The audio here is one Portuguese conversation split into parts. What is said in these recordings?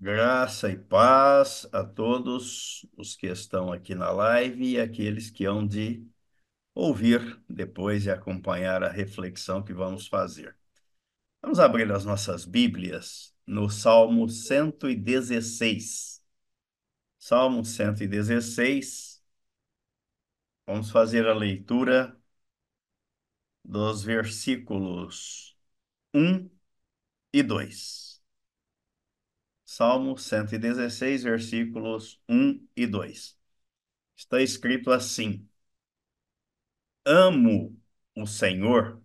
Graça e paz a todos os que estão aqui na live e aqueles que hão de ouvir depois e acompanhar a reflexão que vamos fazer. Vamos abrir as nossas Bíblias no Salmo 116. Salmo 116. Vamos fazer a leitura dos versículos 1 e 2. Salmo 116, versículos 1 e 2. Está escrito assim: Amo o Senhor,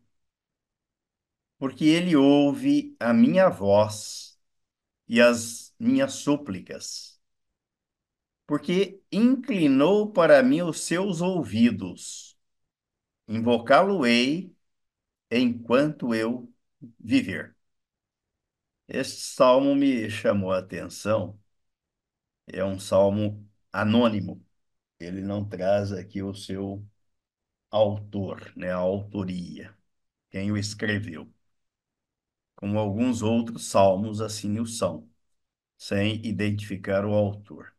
porque ele ouve a minha voz e as minhas súplicas, porque inclinou para mim os seus ouvidos. Invocá-lo-ei enquanto eu viver. Este salmo me chamou a atenção. É um salmo anônimo. Ele não traz aqui o seu autor, né, a autoria, quem o escreveu. Como alguns outros salmos assim o são, sem identificar o autor.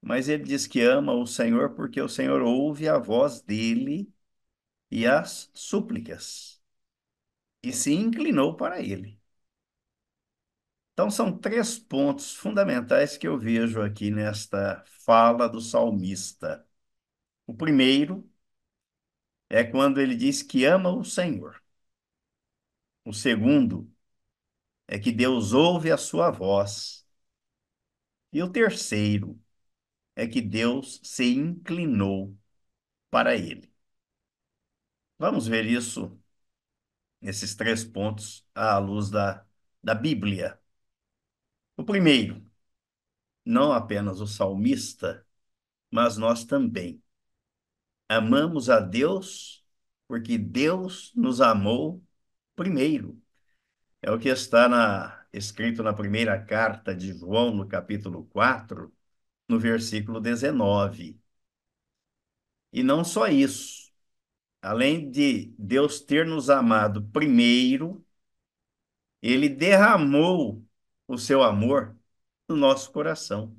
Mas ele diz que ama o Senhor porque o Senhor ouve a voz dele e as súplicas, e se inclinou para ele. Então, são três pontos fundamentais que eu vejo aqui nesta fala do salmista. O primeiro é quando ele diz que ama o Senhor. O segundo é que Deus ouve a sua voz. E o terceiro é que Deus se inclinou para ele. Vamos ver isso, esses três pontos, à luz da, da Bíblia. O primeiro, não apenas o salmista, mas nós também. Amamos a Deus porque Deus nos amou primeiro. É o que está na, escrito na primeira carta de João, no capítulo 4, no versículo 19. E não só isso. Além de Deus ter nos amado primeiro, ele derramou o seu amor no nosso coração,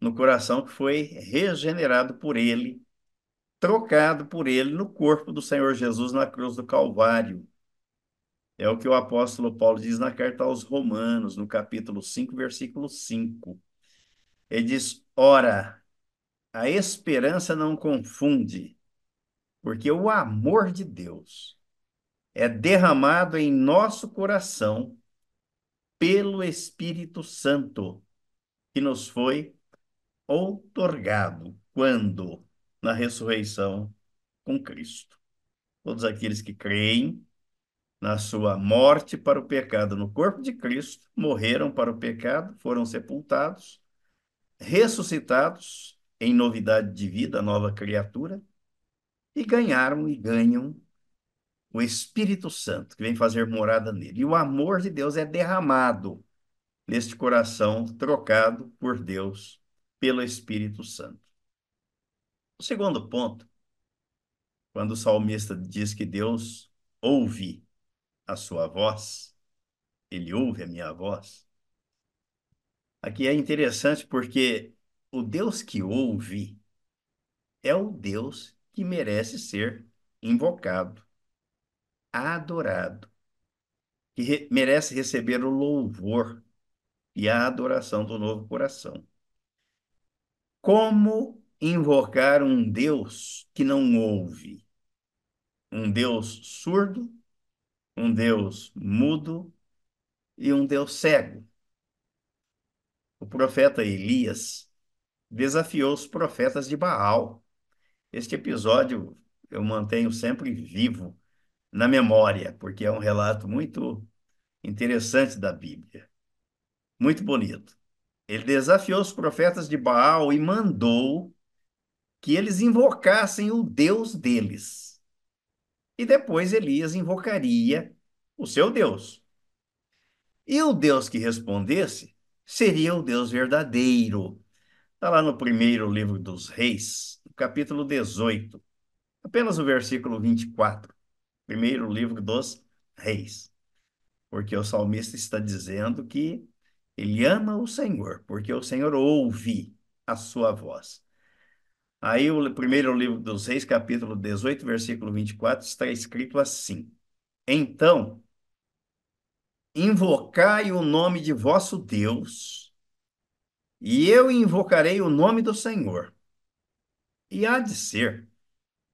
no coração que foi regenerado por ele, trocado por ele no corpo do Senhor Jesus na cruz do Calvário. É o que o apóstolo Paulo diz na carta aos Romanos, no capítulo 5, versículo 5. Ele diz: Ora, a esperança não confunde, porque o amor de Deus é derramado em nosso coração pelo Espírito Santo, que nos foi outorgado quando? Na ressurreição com Cristo. Todos aqueles que creem na sua morte para o pecado no corpo de Cristo, morreram para o pecado, foram sepultados, ressuscitados em novidade de vida, nova criatura, e ganharam e ganham o Espírito Santo, que vem fazer morada nele. E o amor de Deus é derramado neste coração trocado por Deus pelo Espírito Santo. O segundo ponto, quando o salmista diz que Deus ouve a sua voz, ele ouve a minha voz. Aqui é interessante porque o Deus que ouve é o Deus que merece ser invocado adorado, que re merece receber o louvor e a adoração do novo coração. Como invocar um Deus que não ouve? Um Deus surdo, um Deus mudo e um Deus cego. O profeta Elias desafiou os profetas de Baal. Este episódio eu mantenho sempre vivo na memória, porque é um relato muito interessante da Bíblia. Muito bonito. Ele desafiou os profetas de Baal e mandou que eles invocassem o Deus deles. E depois Elias invocaria o seu Deus. E o Deus que respondesse seria o Deus verdadeiro. Está lá no primeiro livro dos Reis, no capítulo 18, apenas o versículo 24 primeiro livro dos Reis, porque o salmista está dizendo que Ele ama o Senhor, porque o Senhor ouve a sua voz. Aí, o primeiro livro dos Reis, capítulo 18, versículo 24, está escrito assim: Então, invocai o nome de vosso Deus, e eu invocarei o nome do Senhor. E há de ser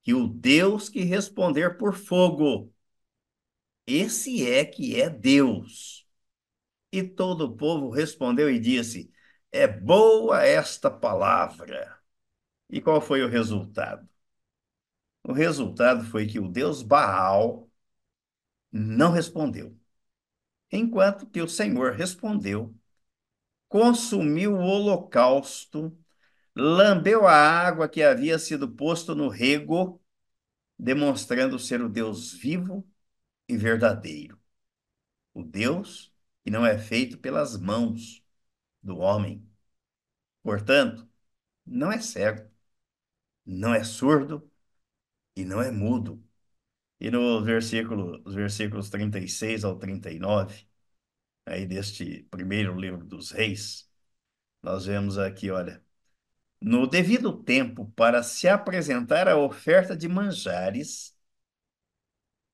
que o Deus que responder por fogo, esse é que é Deus. E todo o povo respondeu e disse: É boa esta palavra. E qual foi o resultado? O resultado foi que o Deus Baal não respondeu, enquanto que o Senhor respondeu, consumiu o holocausto, lambeu a água que havia sido posto no rego, demonstrando ser o Deus vivo e verdadeiro. O Deus que não é feito pelas mãos do homem. Portanto, não é cego, não é surdo e não é mudo. E no versículo, os versículos 36 ao 39, aí deste primeiro livro dos reis, nós vemos aqui, olha, no devido tempo para se apresentar a oferta de manjares,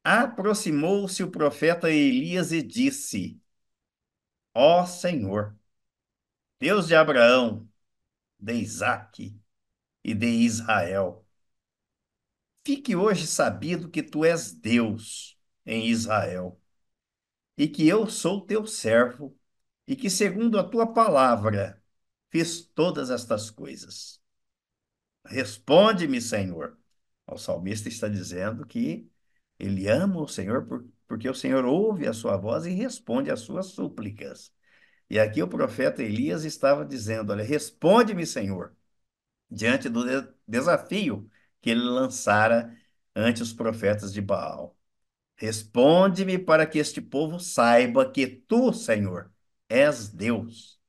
aproximou-se o profeta Elias e disse: Ó Senhor, Deus de Abraão, de Isaque e de Israel, fique hoje sabido que tu és Deus em Israel e que eu sou teu servo e que, segundo a tua palavra, fiz todas estas coisas. Responde-me, Senhor. O salmista está dizendo que ele ama o Senhor por, porque o Senhor ouve a sua voz e responde às suas súplicas. E aqui o profeta Elias estava dizendo: Olha, responde-me, Senhor, diante do de desafio que ele lançara ante os profetas de Baal. Responde-me para que este povo saiba que tu, Senhor, és Deus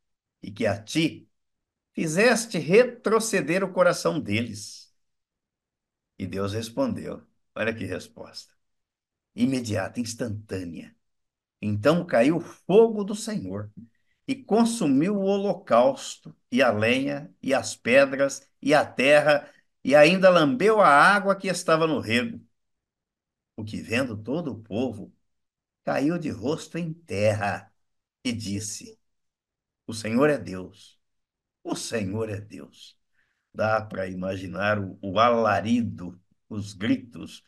e que a ti fizeste retroceder o coração deles. E Deus respondeu: Olha que resposta imediata, instantânea. Então caiu o fogo do Senhor e consumiu o holocausto, e a lenha, e as pedras, e a terra, e ainda lambeu a água que estava no rego. O que, vendo todo o povo, caiu de rosto em terra e disse: O Senhor é Deus, o Senhor é Deus. Dá para imaginar o, o alarido, os gritos,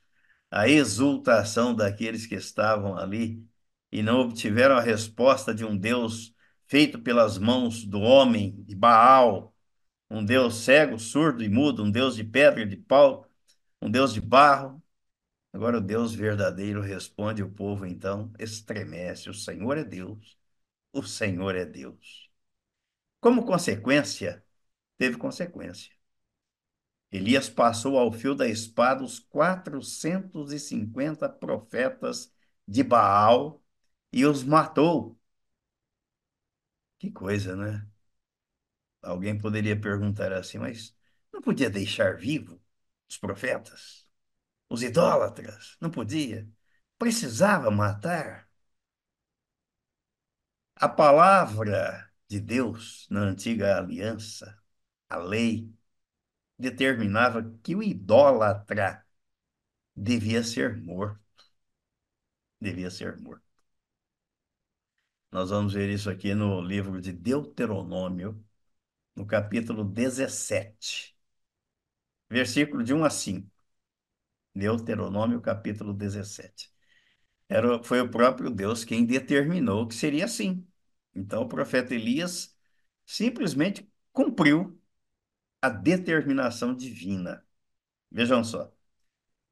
a exultação daqueles que estavam ali e não obtiveram a resposta de um Deus feito pelas mãos do homem, de Baal, um Deus cego, surdo e mudo, um Deus de pedra e de pau, um Deus de barro. Agora o Deus verdadeiro responde, o povo então estremece: o Senhor é Deus, o Senhor é Deus. Como consequência, teve consequência. Elias passou ao fio da espada os 450 profetas de Baal e os matou. Que coisa, né? Alguém poderia perguntar assim, mas não podia deixar vivo os profetas? Os idólatras? Não podia? Precisava matar? A palavra de Deus na antiga aliança, a lei, determinava que o idólatra devia ser morto. Devia ser morto. Nós vamos ver isso aqui no livro de Deuteronômio, no capítulo 17, versículo de 1 a 5. Deuteronômio, capítulo 17. Era, foi o próprio Deus quem determinou que seria assim. Então, o profeta Elias simplesmente cumpriu a determinação divina. Vejam só.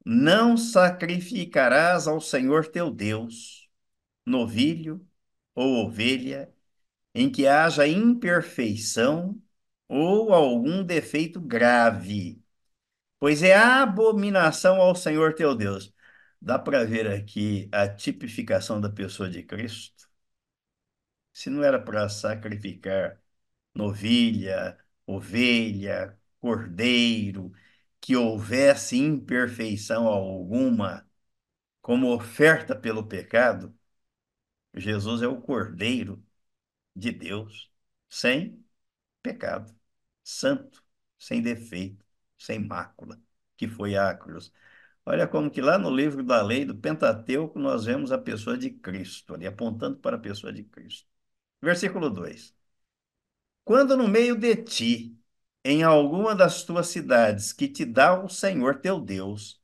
Não sacrificarás ao Senhor teu Deus novilho ou ovelha em que haja imperfeição ou algum defeito grave, pois é abominação ao Senhor teu Deus. Dá para ver aqui a tipificação da pessoa de Cristo? Se não era para sacrificar novilha, ovelha, cordeiro, que houvesse imperfeição alguma, como oferta pelo pecado, Jesus é o cordeiro de Deus, sem pecado, santo, sem defeito, sem mácula, que foi a cruz. Olha como que lá no livro da lei do Pentateuco nós vemos a pessoa de Cristo, ali apontando para a pessoa de Cristo. Versículo 2. Quando no meio de ti, em alguma das tuas cidades que te dá o Senhor teu Deus,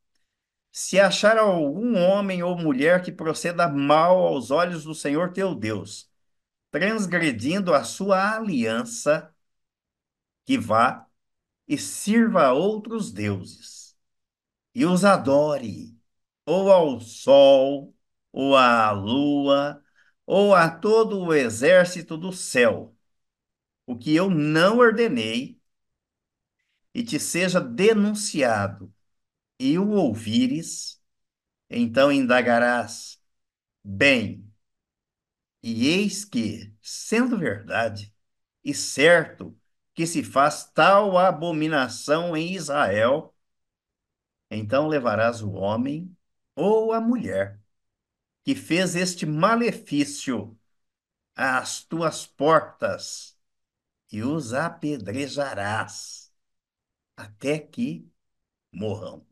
se achar algum homem ou mulher que proceda mal aos olhos do Senhor teu Deus, transgredindo a sua aliança, que vá e sirva a outros deuses, e os adore, ou ao sol, ou à lua, ou a todo o exército do céu, o que eu não ordenei, e te seja denunciado, e o ouvires, então indagarás, bem, e eis que, sendo verdade e certo que se faz tal abominação em Israel, então levarás o homem ou a mulher que fez este malefício às tuas portas e os apedrejarás até que morram.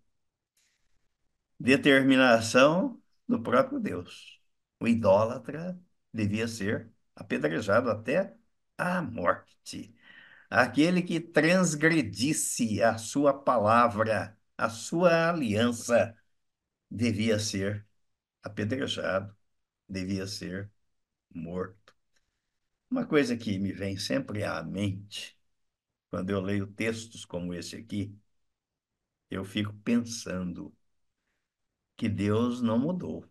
Determinação do próprio Deus. O idólatra devia ser apedrejado até a morte. Aquele que transgredisse a sua palavra, a sua aliança, devia ser apedrejado, devia ser morto. Uma coisa que me vem sempre à mente, quando eu leio textos como esse aqui, eu fico pensando que Deus não mudou.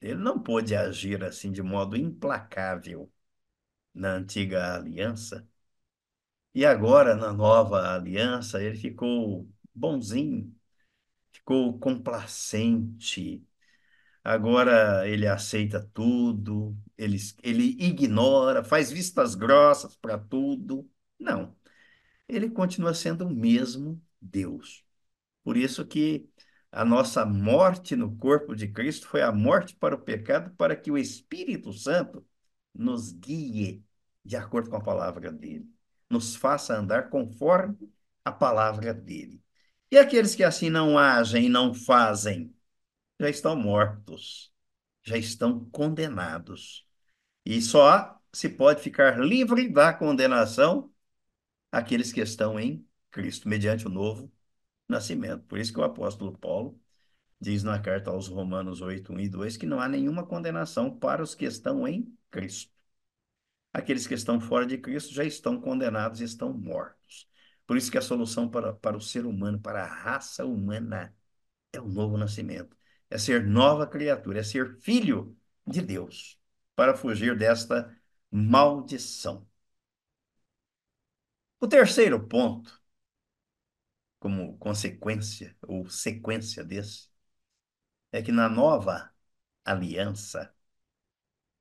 Ele não pôde agir assim de modo implacável na antiga aliança. E agora, na nova aliança, ele ficou bonzinho, ficou complacente. Agora ele aceita tudo, ele, ele ignora, faz vistas grossas para tudo. Não. Ele continua sendo o mesmo Deus. Por isso que a nossa morte no corpo de Cristo foi a morte para o pecado, para que o Espírito Santo nos guie de acordo com a palavra dele, nos faça andar conforme a palavra dele. E aqueles que assim não agem e não fazem, já estão mortos, já estão condenados. E só se pode ficar livre da condenação aqueles que estão em Cristo, mediante o novo nascimento. Por isso que o apóstolo Paulo diz na carta aos Romanos 8, 1 e 2 que não há nenhuma condenação para os que estão em Cristo. Aqueles que estão fora de Cristo já estão condenados e estão mortos. Por isso que a solução para, para o ser humano, para a raça humana, é o novo nascimento. É ser nova criatura, é ser filho de Deus, para fugir desta maldição. O terceiro ponto como consequência ou sequência desse, é que na nova aliança,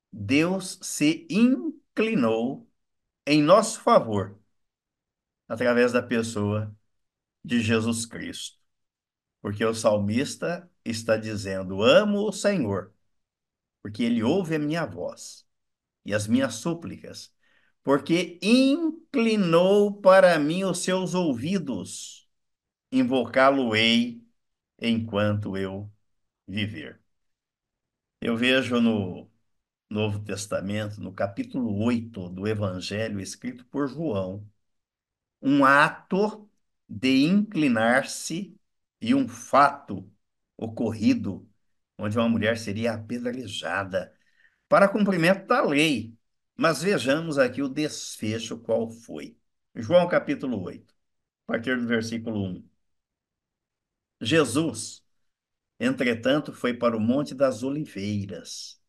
Deus se inclinou em nosso favor através da pessoa de Jesus Cristo. Porque o salmista está dizendo: Amo o Senhor, porque ele ouve a minha voz e as minhas súplicas, porque inclinou para mim os seus ouvidos invocá-lo-ei enquanto eu viver. Eu vejo no Novo Testamento, no capítulo 8 do Evangelho escrito por João, um ato de inclinar-se e um fato ocorrido onde uma mulher seria apedrejada para cumprimento da lei. Mas vejamos aqui o desfecho qual foi. João capítulo 8, a partir do versículo 1. Jesus, entretanto, foi para o Monte das Oliveiras.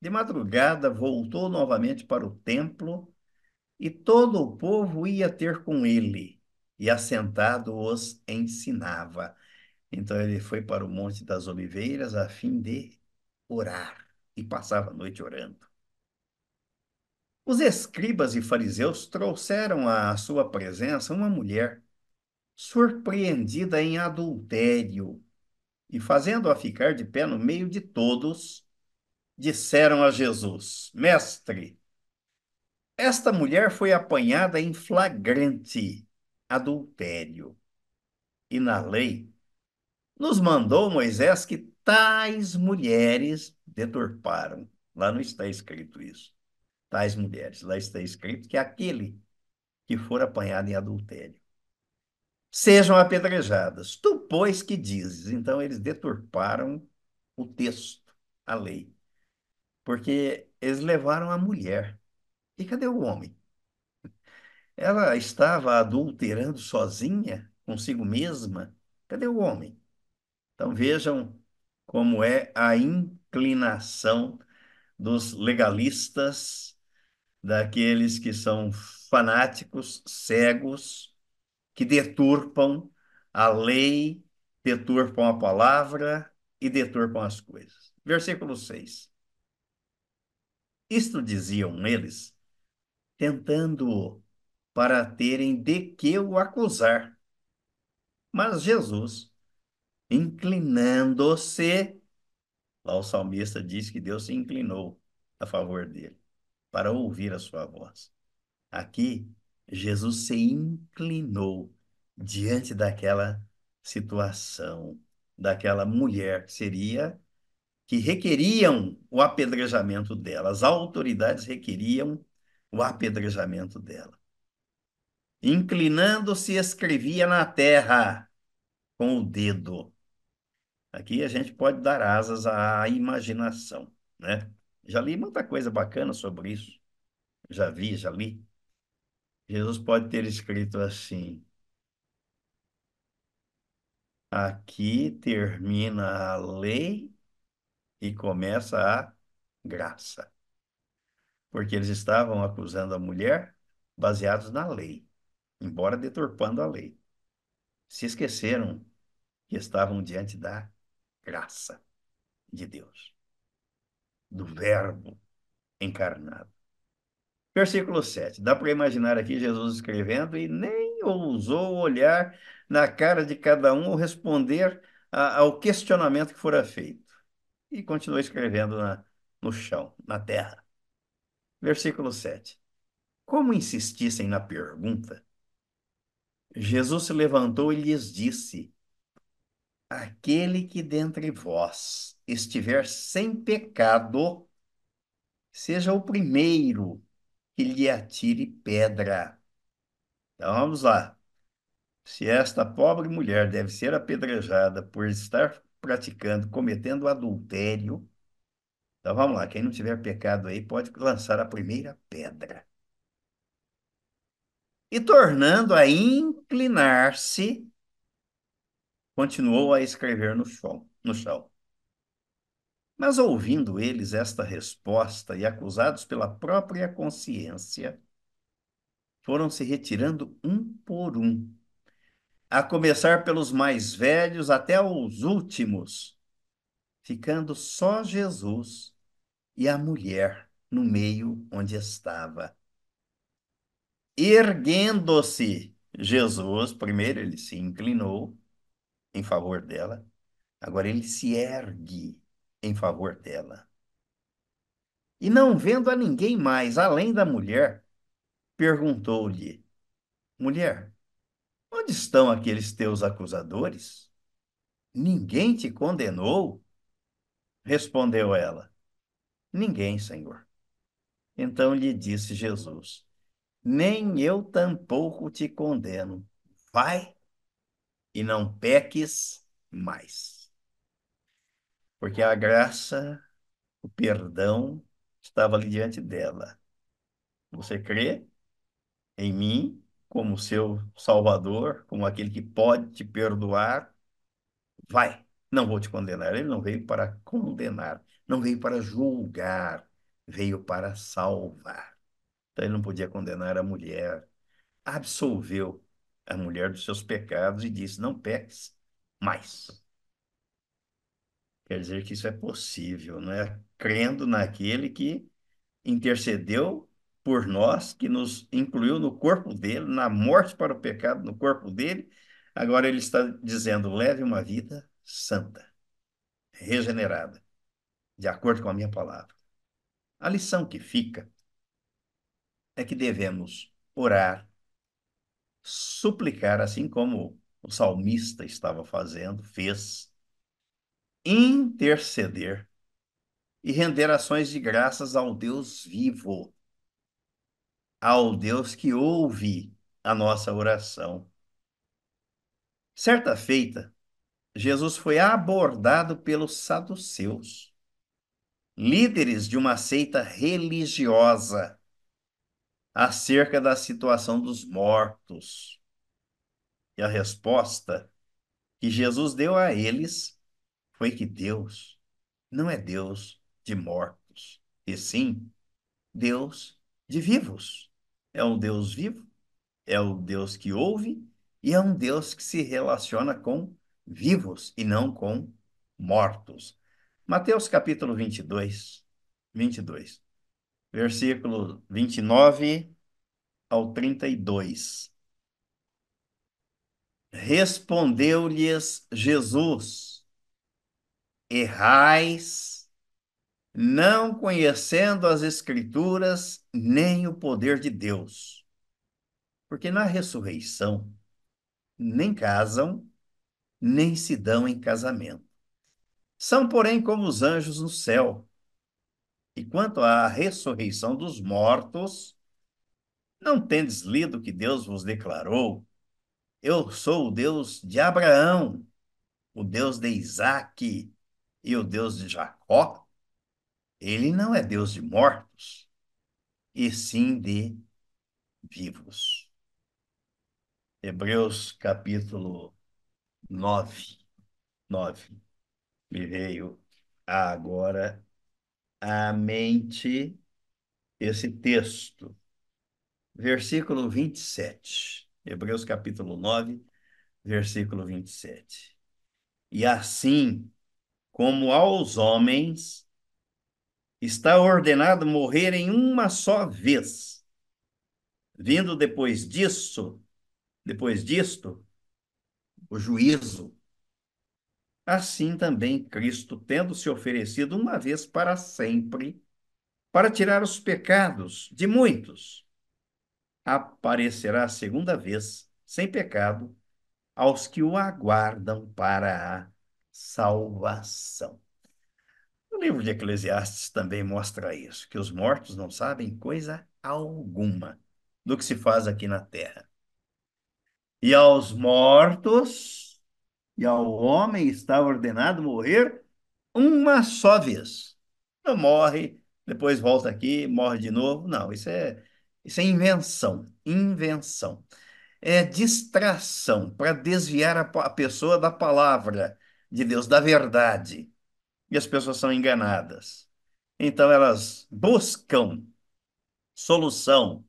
De madrugada, voltou novamente para o templo e todo o povo ia ter com ele, e assentado os ensinava. Então ele foi para o Monte das Oliveiras a fim de orar e passava a noite orando. Os escribas e fariseus trouxeram à sua presença uma mulher surpreendida em adultério, e fazendo-a ficar de pé no meio de todos, disseram a Jesus: Mestre, Esta mulher foi apanhada em flagrante adultério. E na lei, nos mandou Moisés que tais mulheres deturparam. Lá não está escrito isso. Tais mulheres. Lá está escrito que aquele que for apanhado em adultério sejam apedrejadas. Tu, pois, que dizes? Então, eles deturparam o texto, a lei, porque eles levaram a mulher. E cadê o homem? Ela estava adulterando sozinha, consigo mesma? Cadê o homem? Então, vejam como é a inclinação dos legalistas, daqueles que são fanáticos, cegos, que deturpam a lei, deturpam a palavra e deturpam as coisas. Versículo 6. Isto diziam eles, tentando para terem de que o acusar. Mas Jesus, inclinando-se, lá o salmista diz que Deus se inclinou a favor dele, para ouvir a sua voz. Aqui, Jesus se inclinou diante daquela situação, daquela mulher que seria que requeriam o apedrejamento dela. As autoridades requeriam o apedrejamento dela. Inclinando-se, escrevia na terra com o dedo. Aqui a gente pode dar asas à imaginação, né? Já li muita coisa bacana sobre isso. Já vi, já li. Jesus pode ter escrito assim: Aqui termina a lei e começa a graça. Porque eles estavam acusando a mulher baseados na lei, embora deturpando a lei. Se esqueceram que estavam diante da graça de Deus, do Verbo encarnado. Versículo 7. Dá para imaginar aqui Jesus escrevendo e nem ousou olhar na cara de cada um ou responder a, ao questionamento que fora feito. E continuou escrevendo na, no chão, na terra. Versículo 7. Como insistissem na pergunta, Jesus se levantou e lhes disse: Aquele que dentre vós estiver sem pecado, seja o primeiro que lhe atire pedra. Então vamos lá. Se esta pobre mulher deve ser apedrejada por estar praticando, cometendo adultério, então vamos lá, quem não tiver pecado aí pode lançar a primeira pedra. E tornando a inclinar-se, continuou a escrever no chão, no chão. Mas ouvindo eles esta resposta e acusados pela própria consciência, foram se retirando um por um, a começar pelos mais velhos até os últimos, ficando só Jesus e a mulher no meio onde estava. Erguendo-se, Jesus, primeiro ele se inclinou em favor dela, agora ele se ergue em favor dela. E não vendo a ninguém mais além da mulher, perguntou-lhe: Mulher, onde estão aqueles teus acusadores? Ninguém te condenou? Respondeu ela: Ninguém, Senhor. Então lhe disse Jesus: Nem eu tampouco te condeno. Vai e não peques mais porque a graça, o perdão estava ali diante dela. Você crê em mim como seu Salvador, como aquele que pode te perdoar? Vai, não vou te condenar. Ele não veio para condenar, não veio para julgar, veio para salvar. Então ele não podia condenar a mulher. Absolveu a mulher dos seus pecados e disse: Não peques mais. Quer dizer que isso é possível, não é? Crendo naquele que intercedeu por nós, que nos incluiu no corpo dele, na morte para o pecado no corpo dele. Agora ele está dizendo: leve uma vida santa, regenerada, de acordo com a minha palavra. A lição que fica é que devemos orar, suplicar, assim como o salmista estava fazendo, fez, interceder e render ações de graças ao Deus vivo, ao Deus que ouve a nossa oração. Certa feita, Jesus foi abordado pelos saduceus, líderes de uma seita religiosa, acerca da situação dos mortos. E a resposta que Jesus deu a eles foi que Deus não é Deus de mortos, e sim Deus de vivos. É um Deus vivo, é o Deus que ouve e é um Deus que se relaciona com vivos e não com mortos. Mateus capítulo 22, 22, versículo 29 ao 32. Respondeu-lhes Jesus: Errais, não conhecendo as Escrituras nem o poder de Deus. Porque na ressurreição nem casam, nem se dão em casamento. São, porém, como os anjos no céu. E quanto à ressurreição dos mortos, não tendes lido que Deus vos declarou? Eu sou o Deus de Abraão, o Deus de Isaque e o Deus de Jacó. Ele não é Deus de mortos, e sim de vivos. Hebreus capítulo 9. 9. Me veio agora à mente esse texto. Versículo 27. Hebreus capítulo 9, versículo 27. E assim como aos homens está ordenado morrer em uma só vez, vindo depois disso depois disto, o juízo. Assim também Cristo, tendo se oferecido uma vez para sempre, para tirar os pecados de muitos, aparecerá a segunda vez, sem pecado, aos que o aguardam para a salvação. O livro de Eclesiastes também mostra isso, que os mortos não sabem coisa alguma do que se faz aqui na terra. E aos mortos e ao homem está ordenado morrer uma só vez. Não morre, depois volta aqui, morre de novo. Não, isso é, isso é invenção. Invenção. É distração para desviar a, a pessoa da palavra de Deus, da verdade. E as pessoas são enganadas. Então elas buscam solução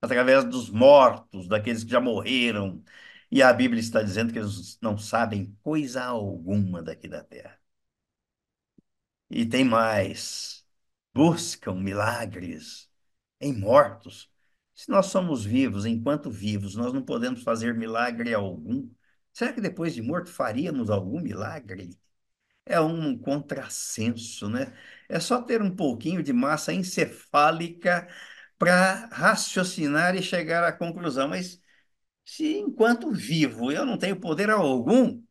através dos mortos, daqueles que já morreram. E a Bíblia está dizendo que eles não sabem coisa alguma daqui da terra. E tem mais: buscam milagres em mortos. Se nós somos vivos, enquanto vivos, nós não podemos fazer milagre algum. Será que depois de morto faríamos algum milagre? É um contrassenso, né? É só ter um pouquinho de massa encefálica para raciocinar e chegar à conclusão. Mas se enquanto vivo eu não tenho poder algum,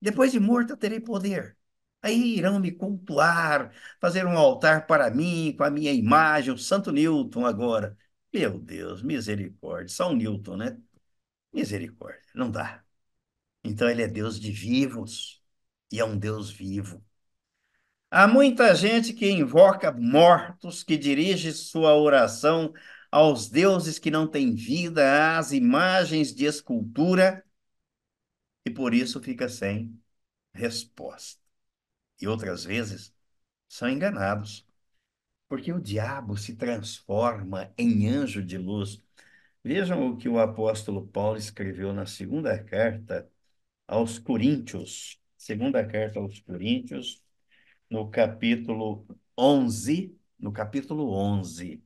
depois de morto eu terei poder. Aí irão me cultuar, fazer um altar para mim, com a minha imagem, o Santo Newton agora. Meu Deus, misericórdia. Um Newton, né? Misericórdia, não dá. Então ele é Deus de vivos e é um Deus vivo. Há muita gente que invoca mortos, que dirige sua oração aos deuses que não têm vida, às imagens de escultura, e por isso fica sem resposta. E outras vezes são enganados, porque o diabo se transforma em anjo de luz. Vejam o que o apóstolo Paulo escreveu na segunda carta aos Coríntios. Segunda carta aos Coríntios, no capítulo 11, no capítulo 11.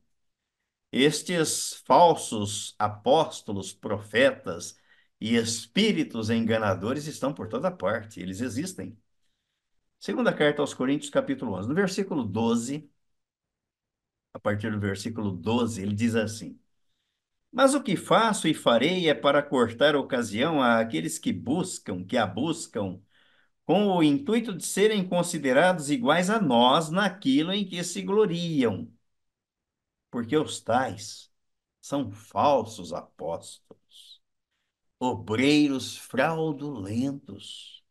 Estes falsos apóstolos, profetas e espíritos enganadores estão por toda parte, eles existem. Segunda carta aos Coríntios, capítulo 11, no versículo 12 a partir do versículo 12, ele diz assim: Mas o que faço e farei é para cortar ocasião àqueles que buscam, que a buscam, com o intuito de serem considerados iguais a nós naquilo em que se gloriam. Porque os tais são falsos apóstolos, obreiros fraudulentos,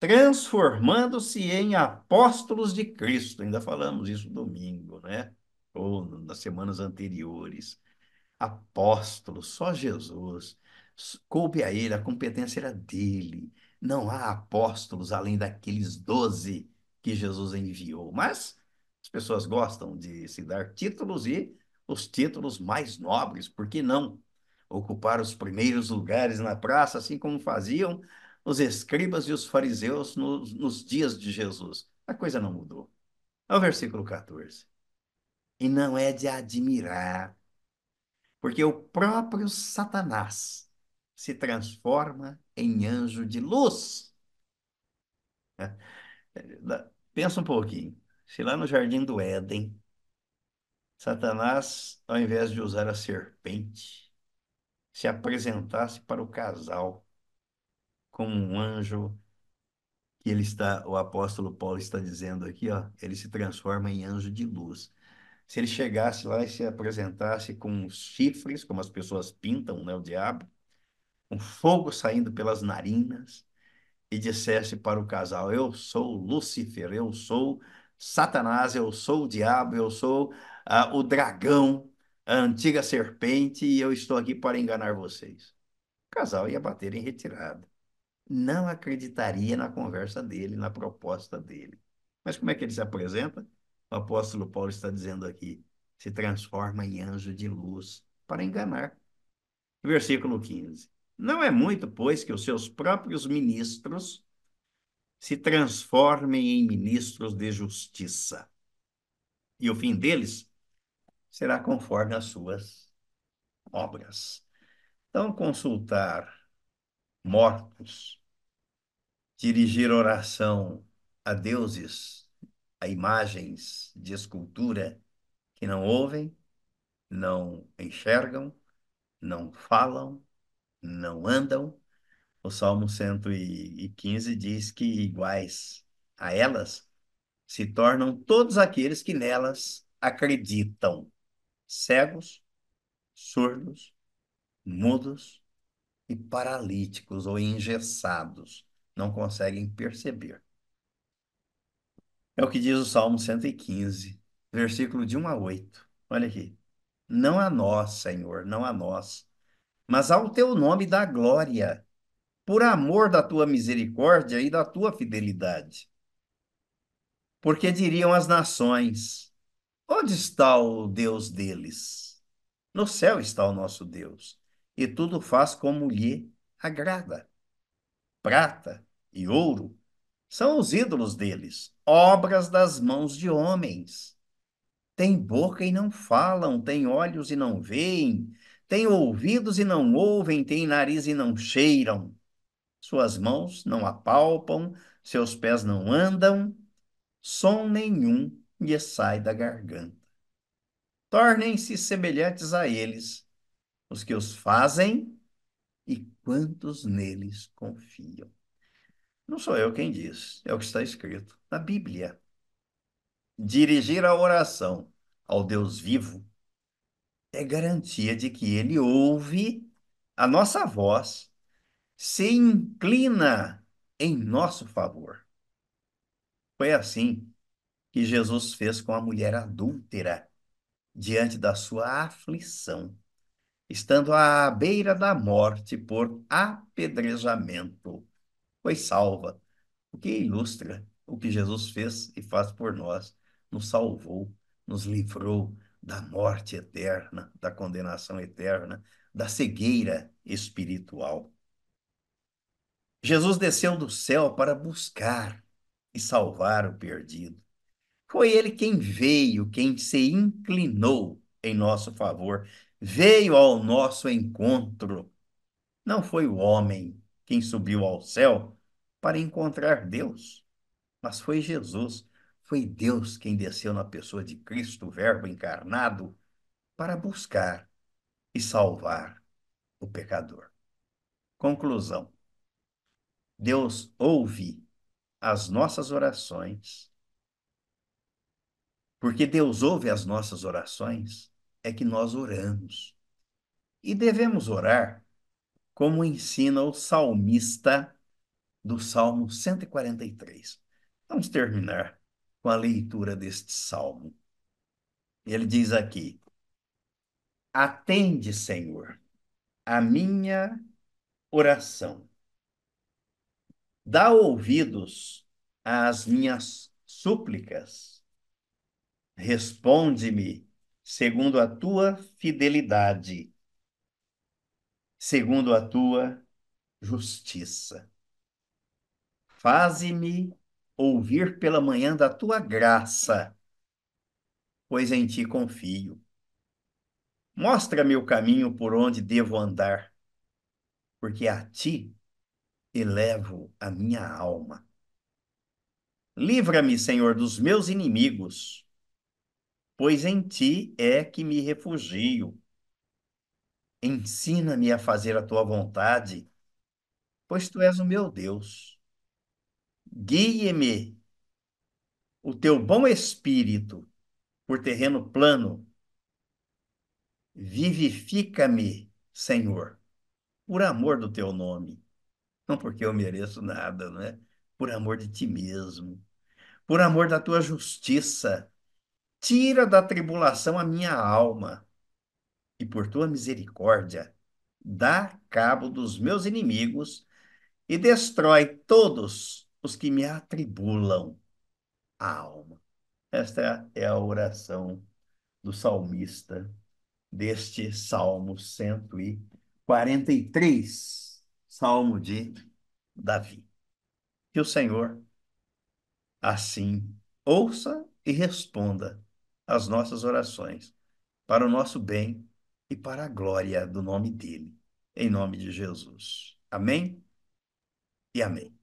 transformando-se em apóstolos de Cristo. Ainda falamos isso domingo, né? Ou nas semanas anteriores. Apóstolos, só Jesus. Coube a ele, a competência era dele. Não há apóstolos além daqueles doze que Jesus enviou. Mas as pessoas gostam de se dar títulos e os títulos mais nobres, por que não? Ocupar os primeiros lugares na praça, assim como faziam os escribas e os fariseus nos, nos dias de Jesus. A coisa não mudou. É o versículo 14. E não é de admirar, porque o próprio Satanás se transforma em anjo de luz. Pensa um pouquinho. Se lá no jardim do Éden, Satanás, ao invés de usar a serpente, se apresentasse para o casal como um anjo que ele está, o apóstolo Paulo está dizendo aqui, ó, ele se transforma em anjo de luz. Se ele chegasse lá e se apresentasse com chifres, como as pessoas pintam, né, o diabo, com fogo saindo pelas narinas, e dissesse para o casal: Eu sou Lúcifer, eu sou Satanás, eu sou o diabo, eu sou uh, o dragão, a antiga serpente, e eu estou aqui para enganar vocês. O casal ia bater em retirada não acreditaria na conversa dele, na proposta dele. Mas como é que ele se apresenta? O apóstolo Paulo está dizendo aqui: se transforma em anjo de luz para enganar. Versículo 15. Não é muito, pois, que os seus próprios ministros se transformem em ministros de justiça. E o fim deles será conforme as suas obras. Então, consultar mortos, dirigir oração a deuses, a imagens de escultura que não ouvem, não enxergam, não falam, não andam. O Salmo 115 diz que iguais a elas se tornam todos aqueles que nelas acreditam, cegos, surdos, mudos, e paralíticos ou engessados, não conseguem perceber. É o que diz o Salmo 115, versículo de 1 a 8. Olha aqui. Não a nós, Senhor, não a nós, mas ao teu nome dá glória, por amor da tua misericórdia e da tua fidelidade. Porque diriam as nações: onde está o Deus deles? No céu está o nosso Deus e tudo faz como lhe agrada. Prata e ouro são os ídolos deles, obras das mãos de homens. Tem boca e não falam, tem olhos e não veem, tem ouvidos e não ouvem, tem nariz e não cheiram. Suas mãos não apalpam, seus pés não andam, som nenhum lhe sai da garganta. Tornem-se semelhantes a eles, os que os fazem e quantos neles confiam. Não sou eu quem diz, é o que está escrito na Bíblia. Dirigir a oração ao Deus vivo é garantia de que ele ouve a nossa voz, se inclina em nosso favor. Foi assim que Jesus fez com a mulher adúltera diante da sua aflição estando à beira da morte por apedrejamento, foi salva, o que ilustra o que Jesus fez e faz por nós, nos salvou, nos livrou da morte eterna, da condenação eterna, da cegueira espiritual. Jesus desceu do céu para buscar e salvar o perdido. Foi ele quem veio, quem se inclinou em nosso favor, veio ao nosso encontro. Não foi o homem quem subiu ao céu para encontrar Deus, mas foi Jesus, foi Deus quem desceu na pessoa de Cristo, o Verbo encarnado, para buscar e salvar o pecador. Conclusão: Deus ouve as nossas orações. Porque Deus ouve as nossas orações, é que nós oramos. E devemos orar como ensina o salmista do Salmo 143. Vamos terminar com a leitura deste salmo. Ele diz aqui: Atende, Senhor, a minha oração. Dá ouvidos às minhas súplicas. Responde-me segundo a tua fidelidade, segundo a tua justiça. Faze-me ouvir pela manhã da tua graça, pois em ti confio. Mostra-me o caminho por onde devo andar, porque a ti elevo a minha alma. Livra-me, Senhor, dos meus inimigos, pois em ti é que me refugio. Ensina-me a fazer a tua vontade, pois tu és o meu Deus. Guie-me o teu bom espírito por terreno plano. Vivifica-me, Senhor, por amor do teu nome. Não porque eu mereço nada, não é? Por amor de ti mesmo. Por amor da tua justiça. Tira da tribulação a minha alma. E por tua misericórdia, dá cabo dos meus inimigos e destrói todos os que me atribulam a alma. Esta é a oração do salmista deste Salmo 143, Salmo de Davi. Que o Senhor assim ouça e responda às nossas orações, para o nosso bem e para a glória do nome dele, em nome de Jesus. Amém e amém.